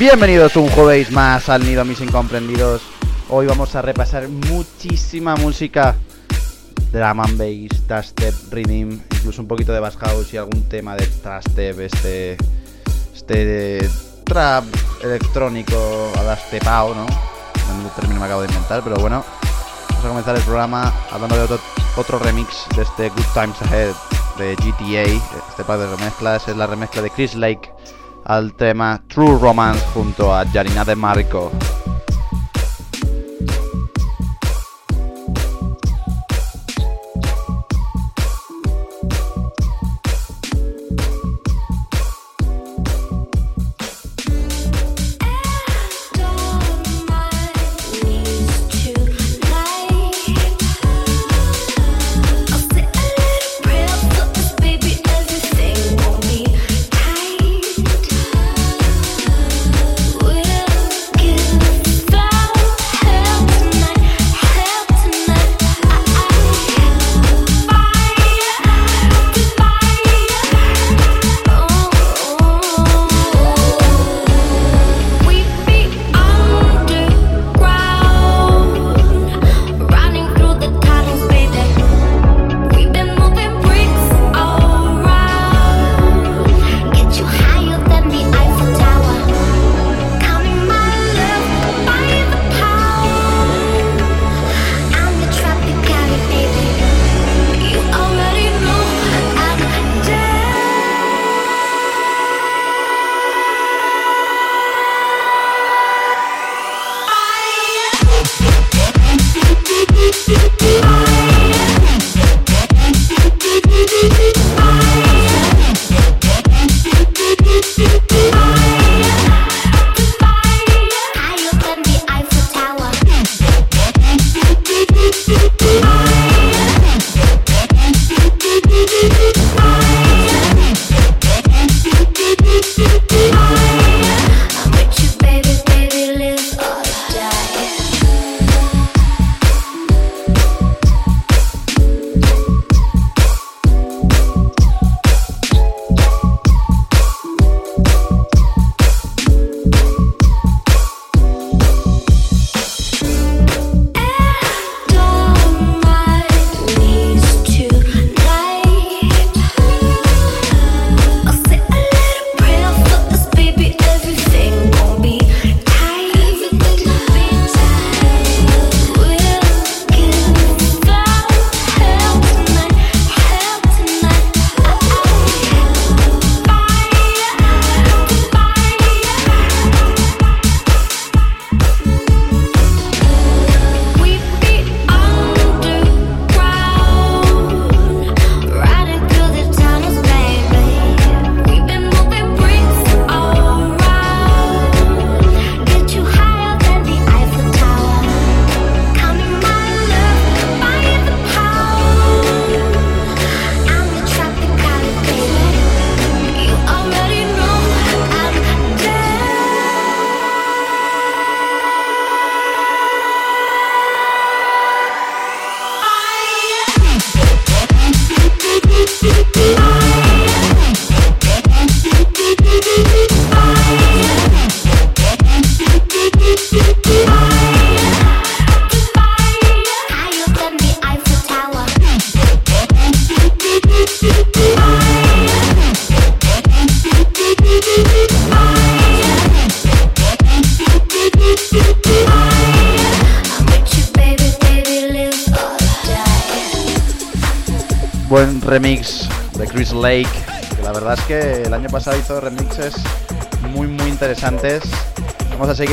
Bienvenidos un jueves más al Nido Mis Incomprendidos. Hoy vamos a repasar muchísima música drum and bass, dubstep, rhythm, incluso un poquito de bass house y algún tema de trastep, este este trap electrónico adastepao, ¿no? No término me acabo de inventar, pero bueno. Vamos a comenzar el programa hablando de otro, otro remix de este Good Times Ahead de GTA. Este par de remezclas es la remezcla de Chris Lake al tema True Romance junto a Janina de Marco.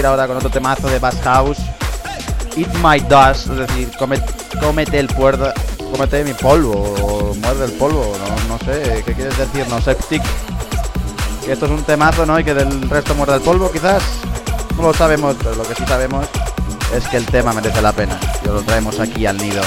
Ahora con otro temazo de Bass House. Eat My Dust, es decir, come- cómete el puerdo, cómete mi polvo, o muerde el polvo, no, no sé, ¿qué quieres decir? No, Septic. Que esto es un temazo, ¿no? Y que del resto muerda el polvo, quizás. No lo sabemos, pero lo que sí sabemos es que el tema merece la pena. Y lo traemos aquí al nido.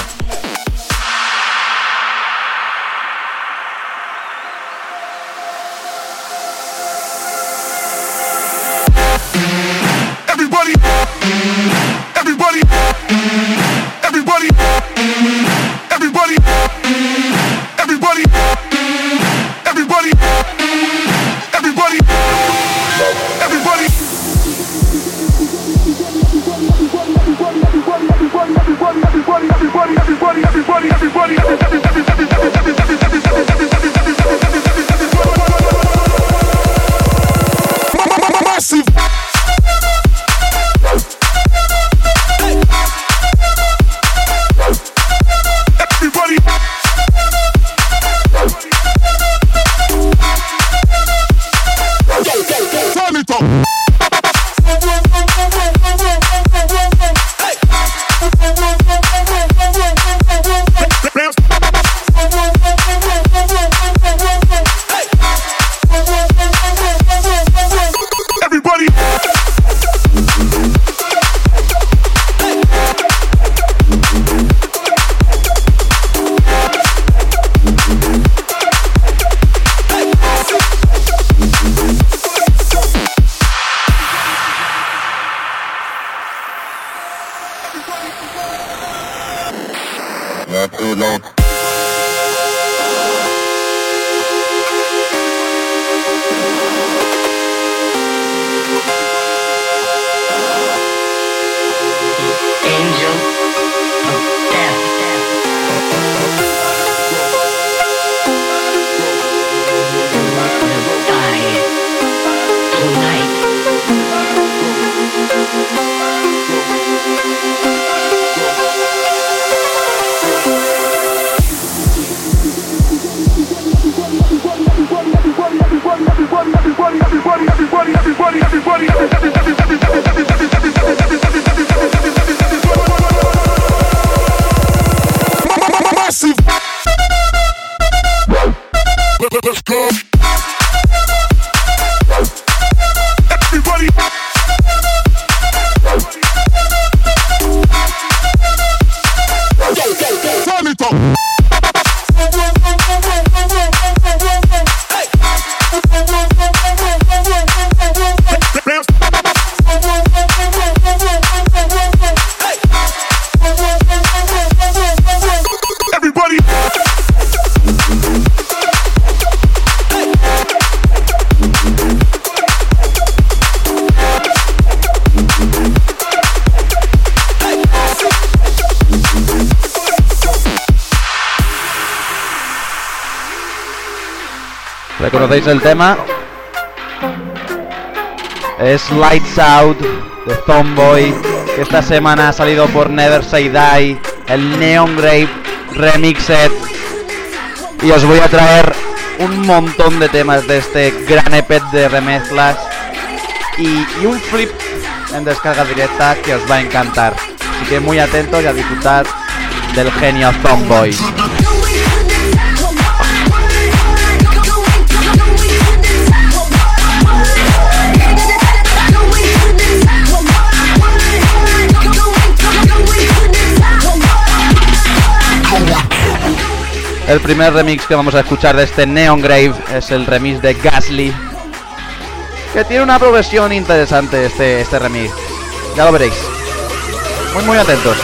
¿Reconocéis el tema? Es Lights Out de Zomboy, esta semana ha salido por Never Say Die, el Neon Grave Remixed. Y os voy a traer un montón de temas de este gran EP de remezclas y, y un flip en descarga directa que os va a encantar. Así que muy atentos y a disfrutar del genio Zomboy. El primer remix que vamos a escuchar de este Neon Grave es el remix de Gasly. Que tiene una progresión interesante este, este remix. Ya lo veréis. Muy muy atentos.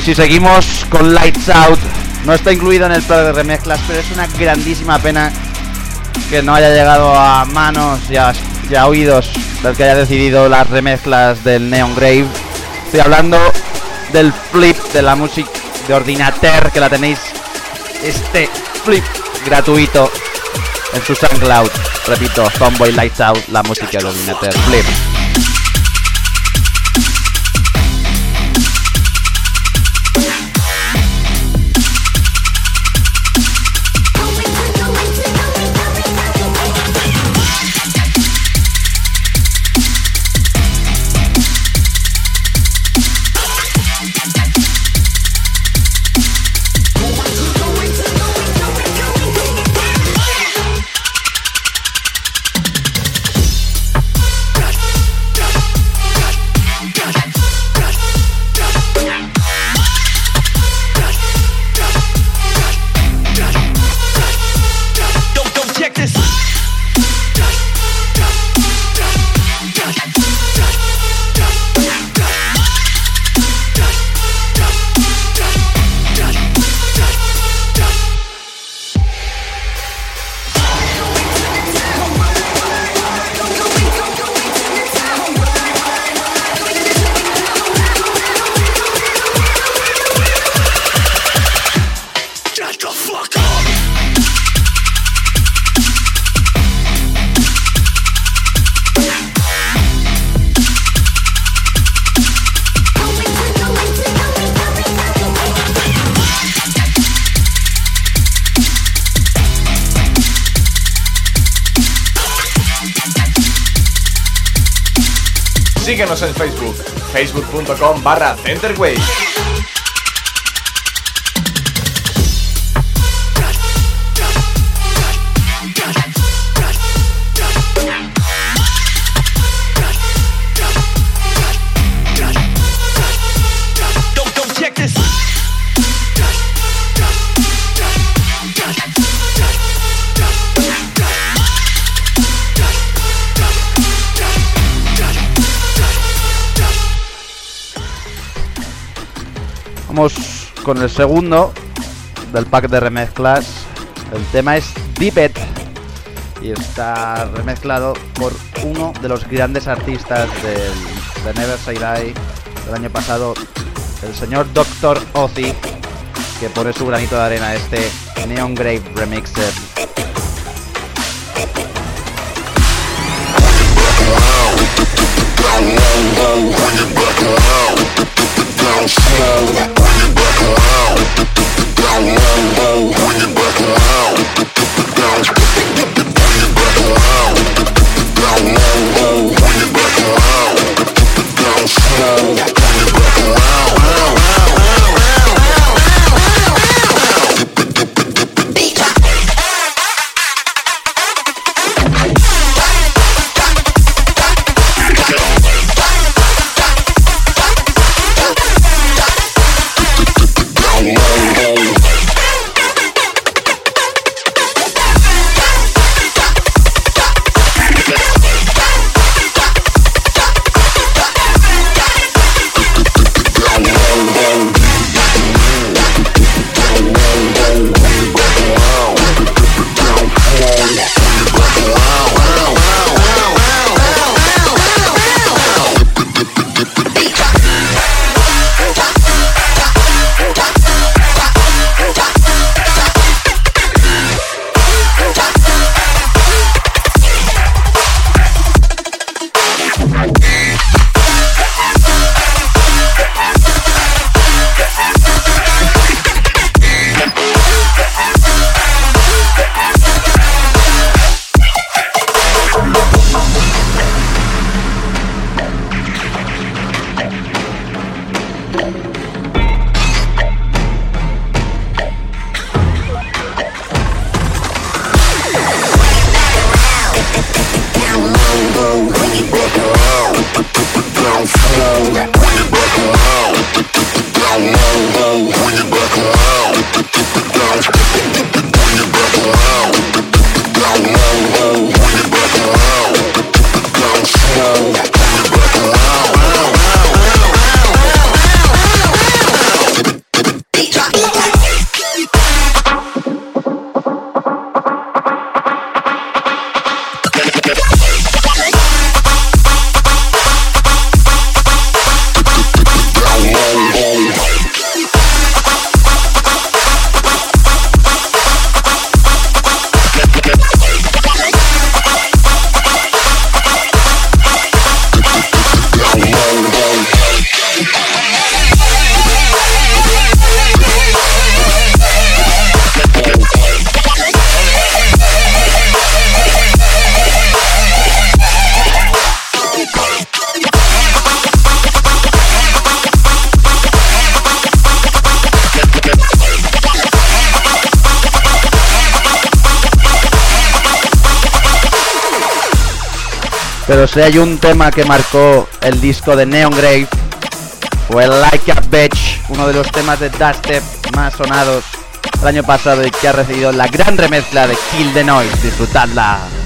Y si seguimos con Lights Out, no está incluido en el plan de remezclas, pero es una grandísima pena que no haya llegado a manos y a, oídos del que haya decidido las remezclas del Neon Grave. Estoy hablando del flip de la música de Ordinater, que la tenéis este flip gratuito en su SoundCloud. Repito, Tomboy Lights Out, la música de Ordinater, flip. Síguenos en Facebook, facebook.com barra Centerwave. con el segundo del pack de remezclas. El tema es Deepet y está remezclado por uno de los grandes artistas del, de Never Say Die del año pasado, el señor Dr. Ozzy, que pone su granito de arena este Neon Grave Remixer. Pero si hay un tema que marcó el disco de Neon Grave, fue Like a Bitch, uno de los temas de dubstep más sonados el año pasado y que ha recibido la gran remezcla de Kill the Noise. Disfrutadla.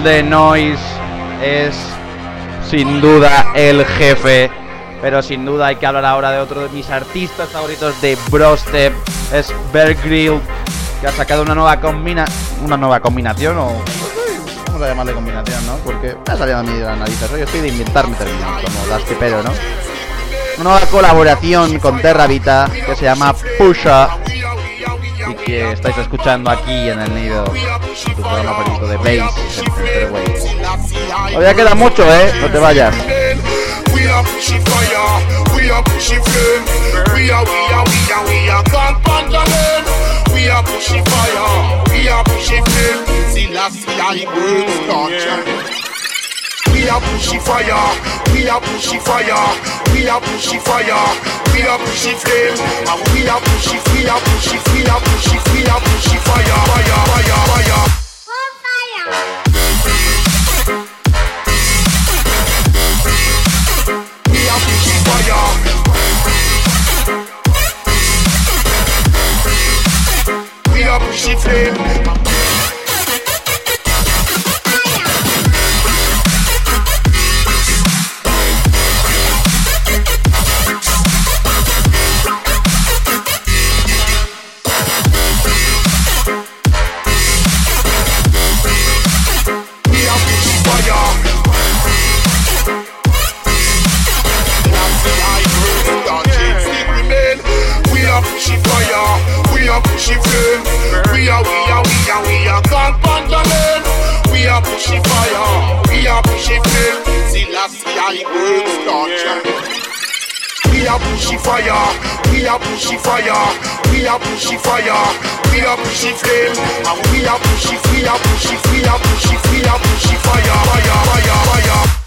Kill the Noise es sin duda el jefe. Pero sin duda hay que hablar ahora de otro de mis artistas favoritos de Brostep. Es Bear Grylls, que ha sacado una nueva combina una nueva combinación o vamos a llamarle combinación, ¿no? Porque me ha salido a mí de la nariz. Yo estoy de inventarme términos como las que pero, ¿no? Una nueva colaboración con Terra Vita que se llama Pusha y que estáis escuchando aquí en el nido tu programa favorito de Bass. Todavía queda mucho, eh, no te vayas. We are pushing fire, we are pushing flame. We are pushing fire, we are pushing fire, we are pushing fire, we are pushing flame, and we are pushing, we are pushing, we are pushing, we are pushing fire, fire, fire, fire. We are pushing fire. We are pushing flame. push it fire, we a push it flame. Selassie I world star We a push it fire, we a push it fire, we a push it fire, we a push it flame. And we a push it, we a push it, we a push it, we a push it fire, fire, fire, fire.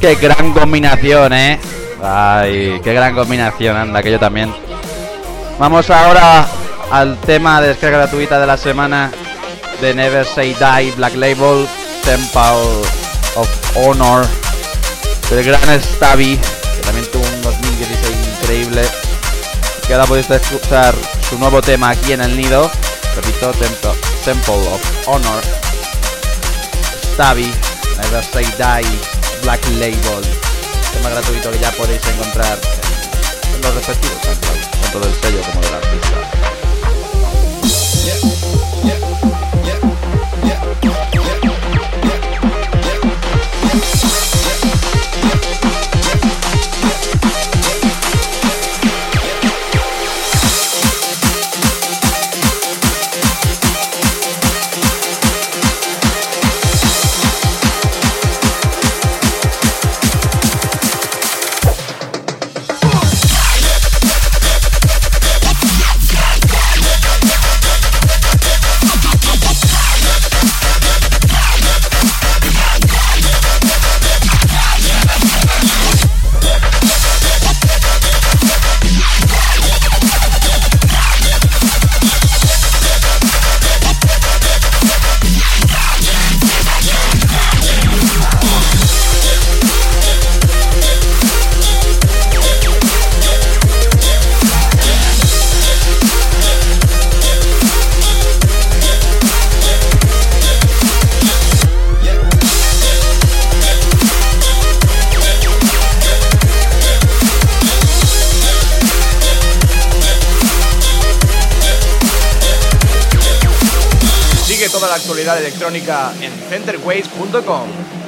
Qué gran combinación, eh. Ay, qué gran combinación, anda, que yo también. Vamos ahora al tema de descarga gratuita de la semana de Never Say Die Black Label Temple of Honor del gran Stabby, que también tuvo un 2016 increíble. Que ahora podéis escuchar su nuevo tema aquí en el nido. Repito, Temple, Temple of Honor. Stabby, Never Say Die, Black Label. Tema gratuito que ya podéis encontrar en, los respectivos SoundCloud, tanto del sello como del artista. Electrónica en centerways.com.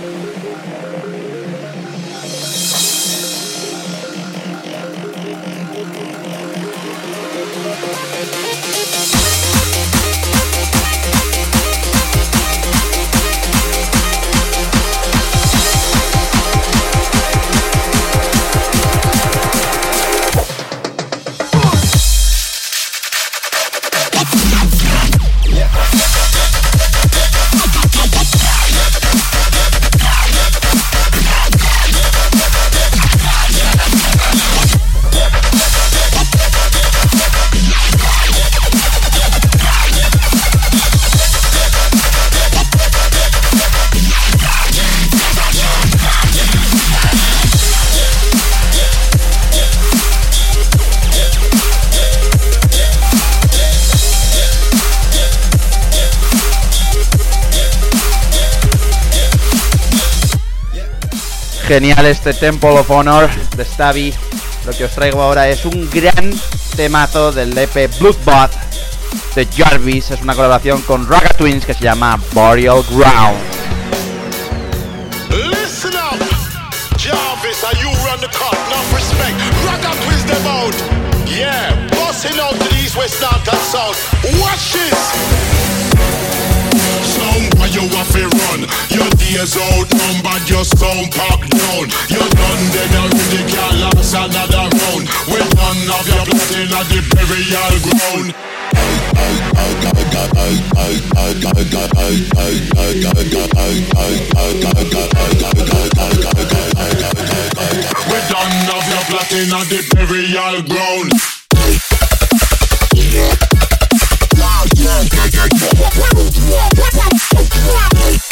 Genial este Temple of Honor de Stabby. Lo que os traigo ahora es un gran temazo del EP Bloodbath de Jarvis. Es una colaboración con Raga Twins que se llama Burial Ground. Listen up, Jarvis, are you run the cut? Enough respect. Up twist them out. Yeah, busting out to the east, west, north, and south. Watch this. Why you have to run. Your years old, but your stone pack down. You're done dead already, can't last another round. We're done of your blood in the burial ground. We're done of your plotting on the burial ground. Yeah, yeah, yeah, yeah, yeah, yeah, yeah, yeah, yeah, yeah, yeah.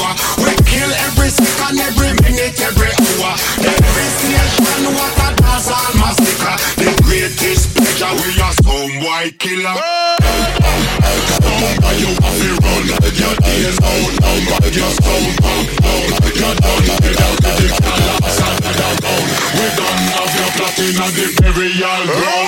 We kill every second, every minute, every hour. Every station, what a all massacre. The greatest pleasure we are some white killer. Sound you have to run. Your days out your packed down. You done dead out the collapse and the down. We done have your platinum the burial ground.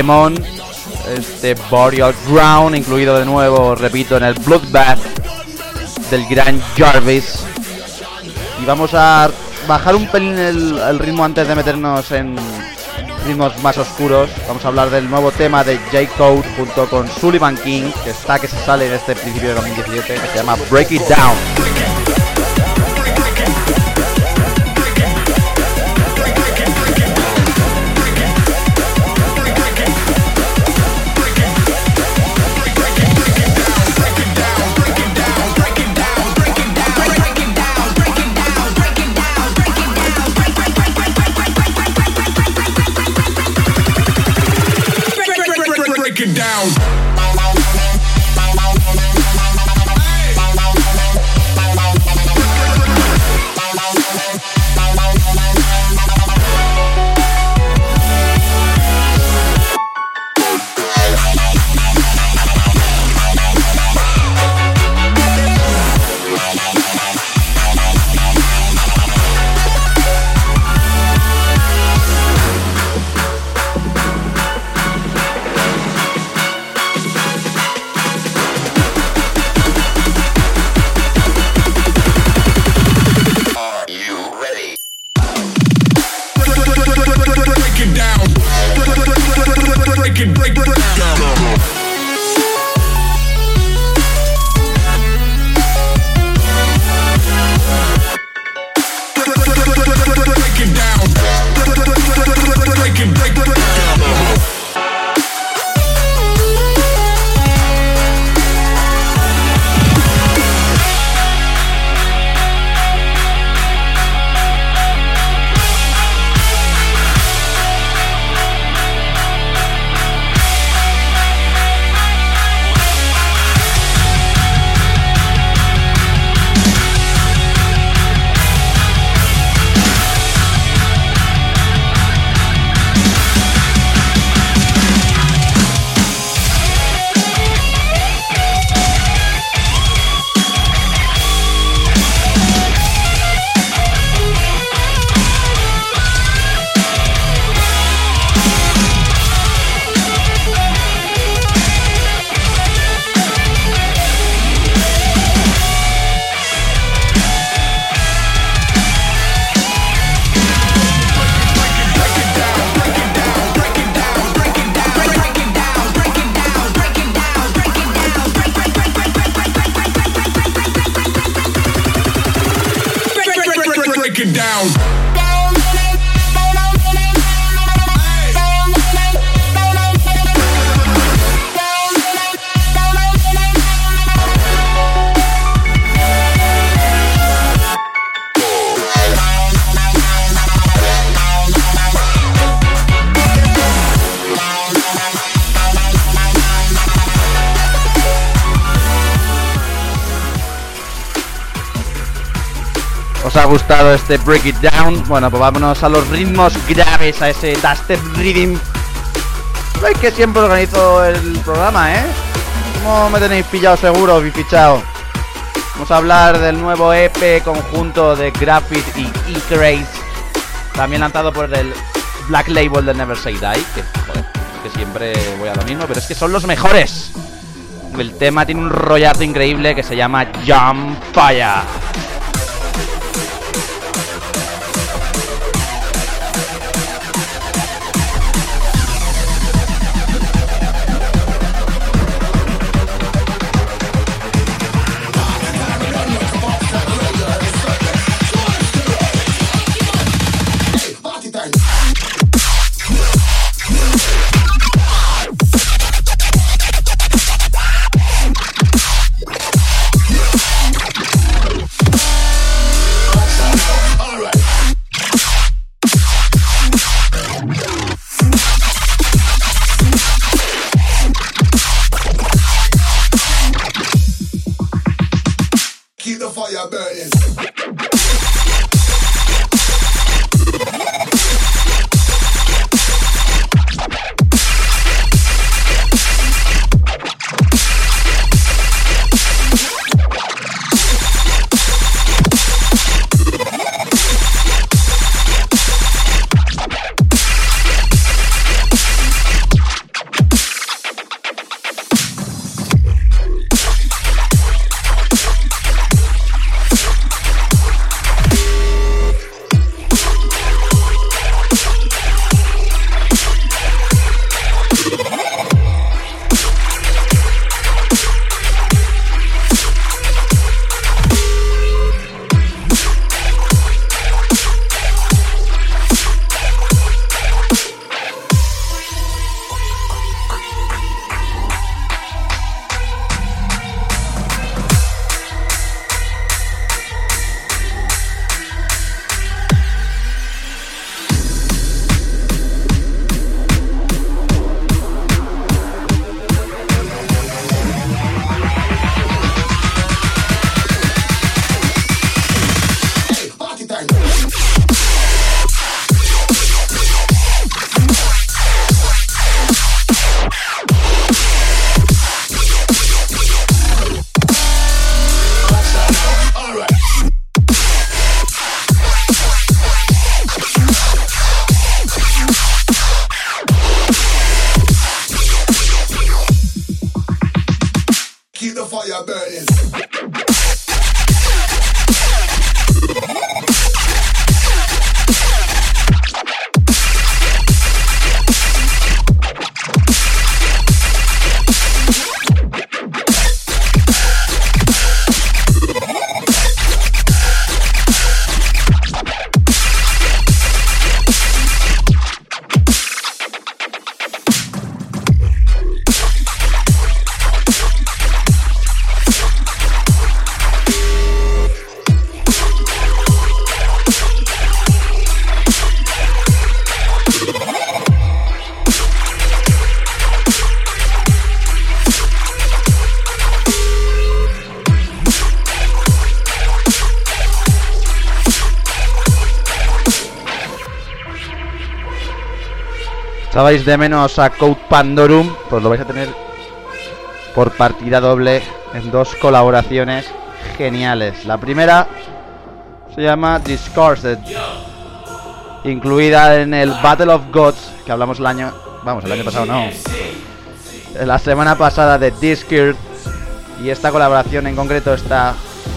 Temón. Este Burial Ground, incluido de nuevo, repito, en el Bloodbath del gran Jarvis. Y vamos a bajar un pelín el, el ritmo antes de meternos en ritmos más oscuros. Vamos a hablar del nuevo tema de J. Code junto con Sullivan King, que está que se sale en este principio de 2017, que se llama Break It Down. Gustado este Break It Down? Bueno, pues vámonos a los ritmos graves, a ese Dubstep Rhythm. Veis que siempre organizo el programa, ¿eh? ¿Cómo me tenéis pillado seguro y fichado? Vamos a hablar del nuevo EP conjunto de Graphit y E-Craze. También lanzado por el Black Label de Never Say Die. Que, joder, que siempre voy a lo mismo, pero es que son los mejores. El tema tiene un rollazo increíble que se llama Jump Fire. ¿Sabéis de menos a Code Pandorum? Pues lo vais a tener por partida doble en dos colaboraciones geniales. La primera se llama Discoursed, incluida en el Battle of Gods, que hablamos el año... Vamos, el año pasado no. La semana pasada de Discord. Y esta colaboración en concreto está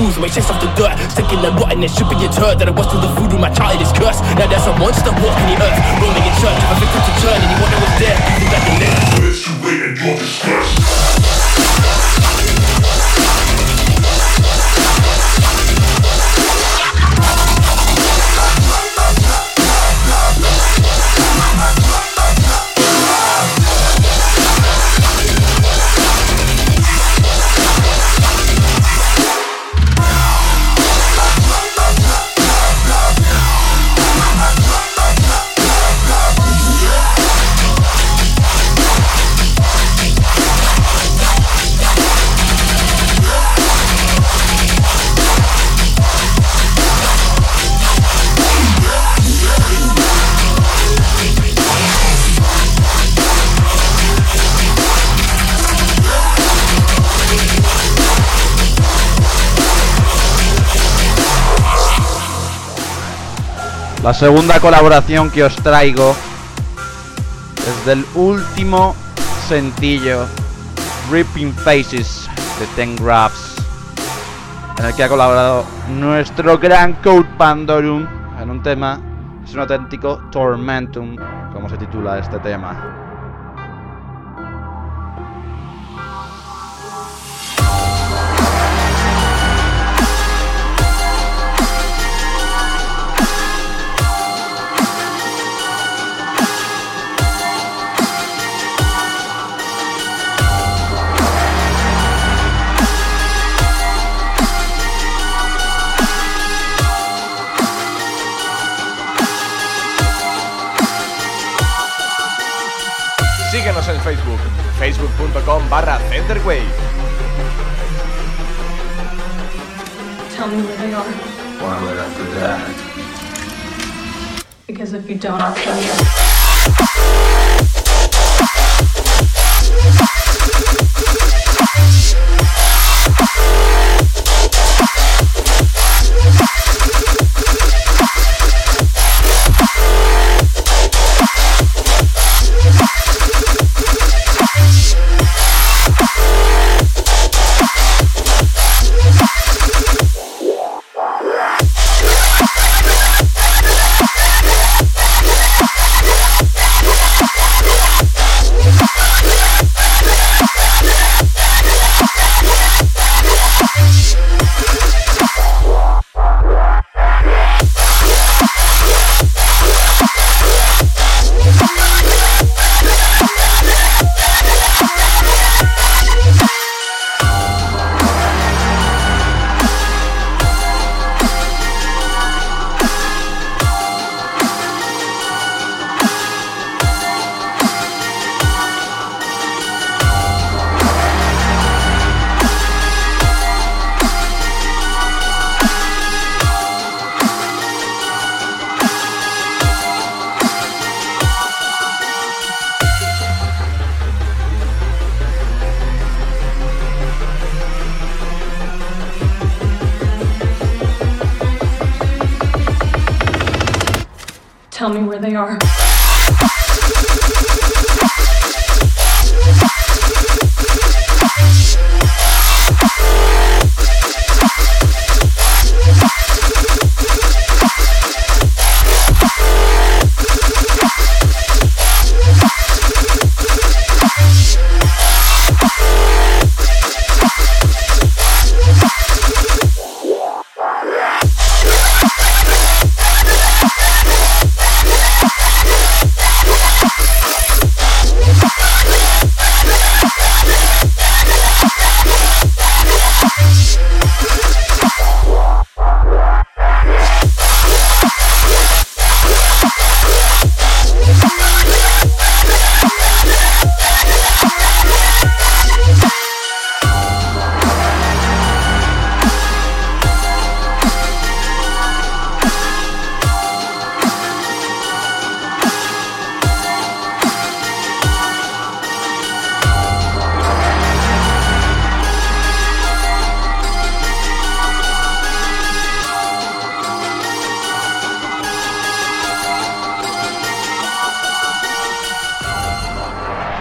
moves away Chase off the dirt, stinking and rotten It should be a turd. That I was till the voodoo My child is cursed, now there's a monster walking the earth La segunda colaboración que os traigo es del último sencillo Ripping Faces de Ten Graphs, en el que ha colaborado nuestro gran Code Pandorum en un tema, es un auténtico Tormentum, como se titula este tema. facebook.com barra Centerwave. Tell me where they are. Why would I do that? Because if you don't, I'll kill you.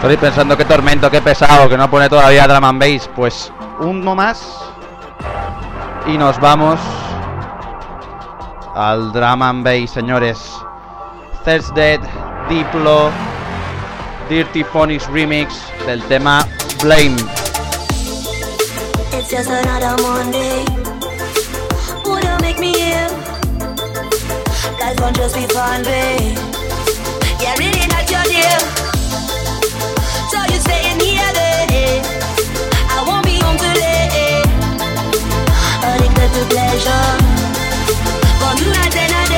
Estoy pensando qué tormento, qué pesado, que no pone todavía drum and bass. Pues uno más. Y nos vamos al drum and bass, señores. Thursday, Diplo, Dirty Phonics Remix del tema Blame. attention. Come, Madonna.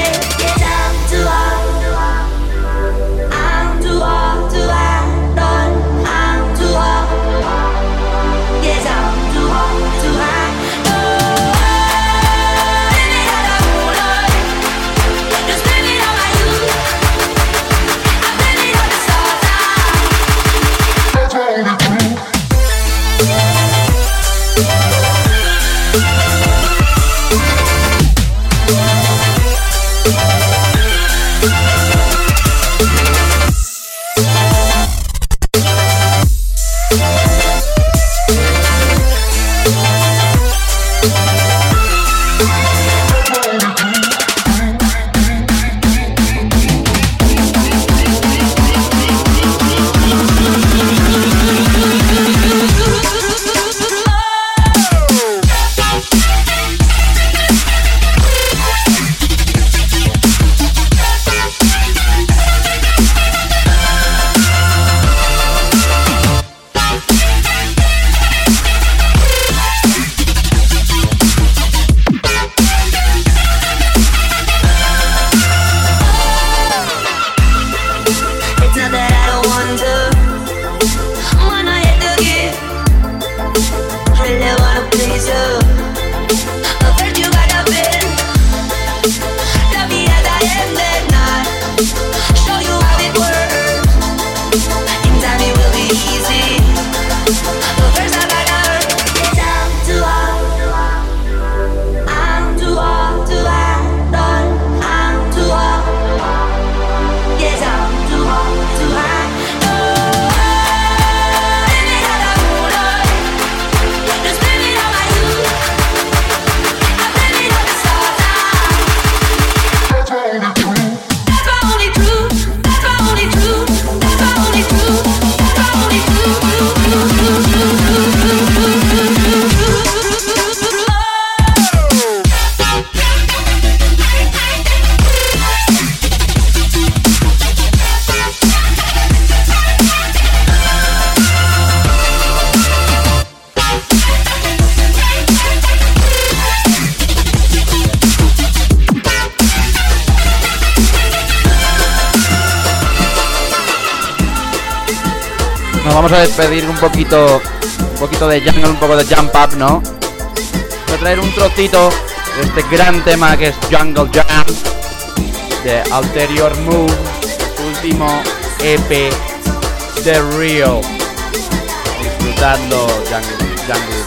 Vamos a despedir un poquito, un poquito de jungle, un poco de jump up, ¿no? Voy a traer un trocito de este gran tema que es Jungle Jam de Ulterior Move, último EP The Real. Disfrutando jungle, jungle.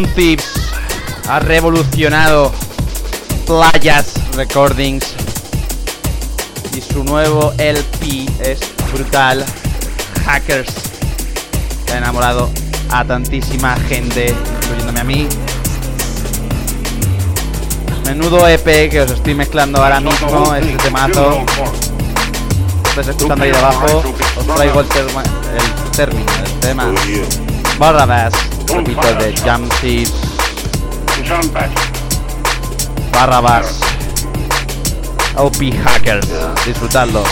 Thieves ha revolucionado Playas Recordings y su nuevo LP es brutal. Hackers que ha enamorado a tantísima gente, incluyéndome a mí. Menudo EP que os estoy mezclando ahora mismo, este temazo. Estáis escuchando ahí debajo, os traigo el, terma- el término del tema. Barrabás, repito, de Jump Thieves. Barrabás. OP Hackers. Disfrutadlo.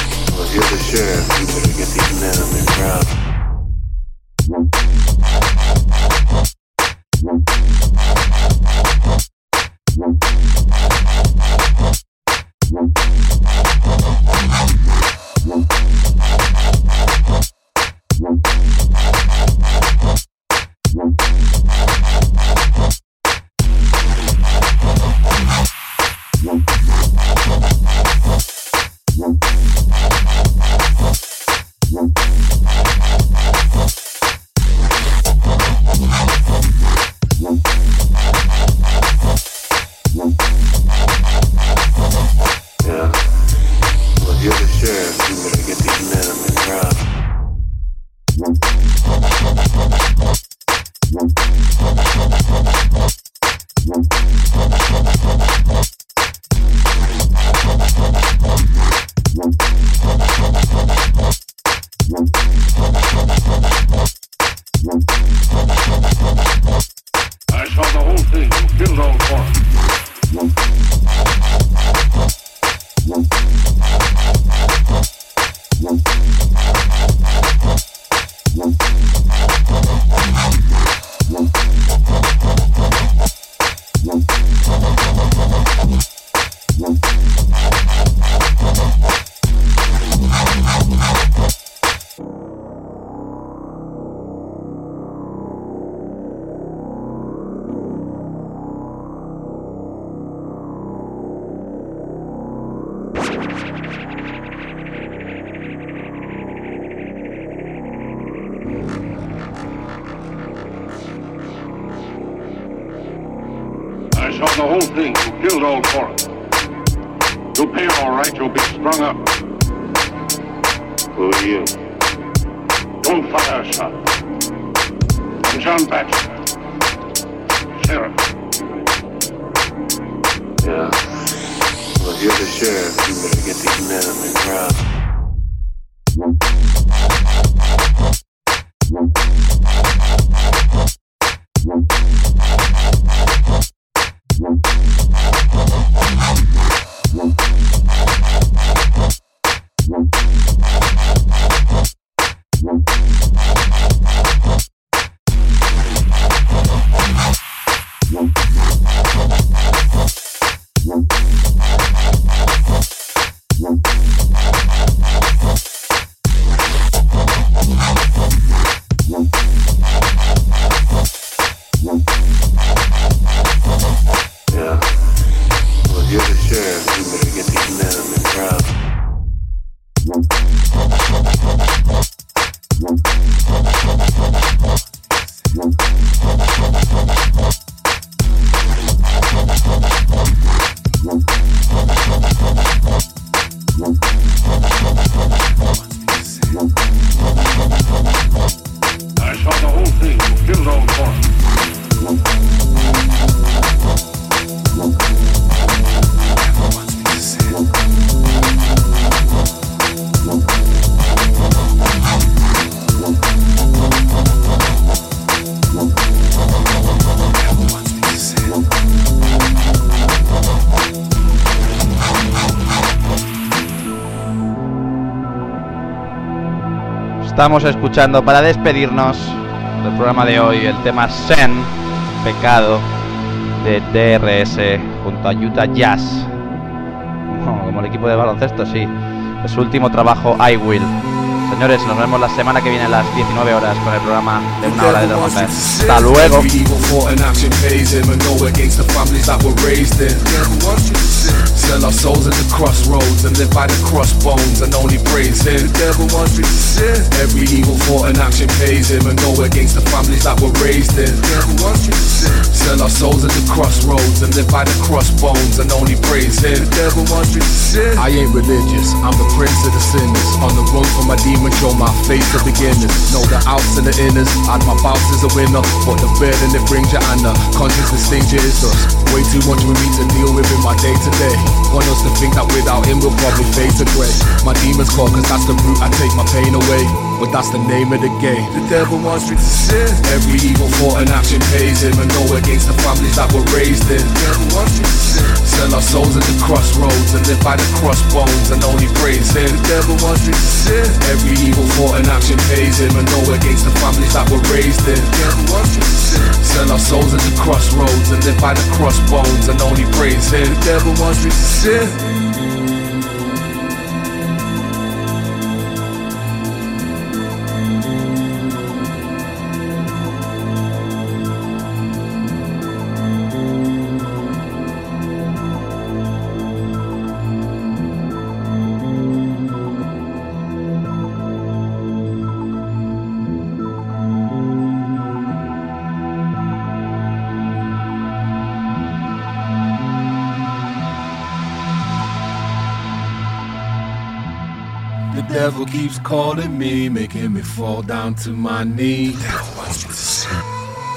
Who are you? Don't fire a shot. I'm John Baxter. Sheriff. Yeah. Well, if you're the sheriff. You better get these men on the ground. Estamos escuchando para despedirnos del programa de hoy el tema Sen, Pecado, de DRS junto a Utah Jazz. Como, el equipo de baloncesto, sí. Es su último trabajo, I Will. Señores, nos vemos la semana que viene a las 19 horas con el programa de una hora de Drum and Hasta luego. Every evil thought and action pays him and go against the families that were raised in. Sell our souls at the crossroads and live by the crossbones and only praise him. The devil wants me to sin. Every evil thought and action pays him and go against the families that were raised in. The devil wants me to sin. Sell our souls at the crossroads and live by the crossbones and only praise him. The devil wants me to sin. I ain't religious, I'm the prince of the sinners. On the run from my show my face to beginners. Know the outs and the inners. And my bounce is a winner, but the burden it brings you and the consciousness danger is us. Way too much for me to deal with in my day to day. Want us to think that without him we'll probably fade to grey. My demons call cause that's the route I take my pain away. But that's the name of the game. The devil wants me to sin. Every evil thought and action pays him and go against the families that were raised in. The devil wants me to sin. Sell our souls at the crossroads and live by the crossbones and only praise him. The devil wants me to sin. Every evil thought and action pays him and go against the families that were raised in. The devil wants me to sin. Sell our souls at the crossroads and live by the crossbones and only praise him. The devil wants me to sin. Devil keeps calling me, making me fall down to my knees. Devil wants tricks to sin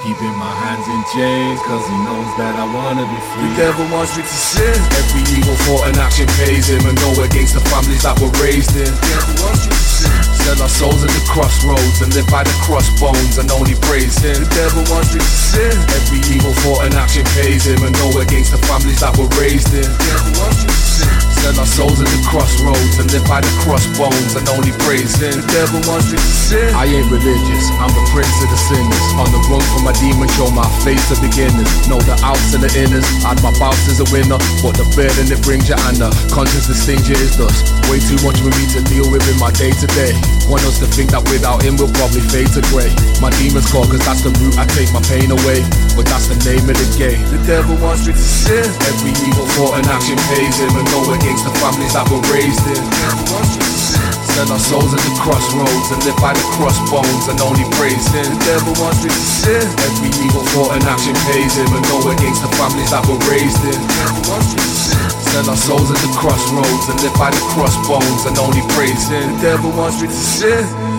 Keeping my hands in chains, cause he knows that I wanna be free. The devil wants me to sin. Every evil thought and action pays him and go against the families that were raised in. The devil wants me to sin. Sell our souls at the crossroads and live by the crossbones and only praise him. The devil wants me to sin. Every evil thought and action pays him and go against the families that were raised in. The devil wants me to sin. Sell our souls at the crossroads and live by the crossbones and only praise him. The devil wants to sin. I ain't religious, I'm the prince of the sinners. On the run from my demon, show my face to beginners. Know the outs and the inners. And my bounce is a winner, but the burden it brings you and the consciousness stings you is dust. Way too much for me to deal with in my day to day. Want us to think that without him we'll probably fade to grey. My demons call cause that's the route I take my pain away. But that's the name of the game. The devil wants me to sin. Every evil thought and action pays him and go against the families that were raised in. The devil wants me to sin. Sell our souls at the crossroads and live by the crossbones and only praise him. The devil wants me to sin. Every evil thought and action pays him and go against the families that were raised in. The devil wants me to sin. Sell our souls at the crossroads and live by the crossbones and only praise him. The devil wants me to sin.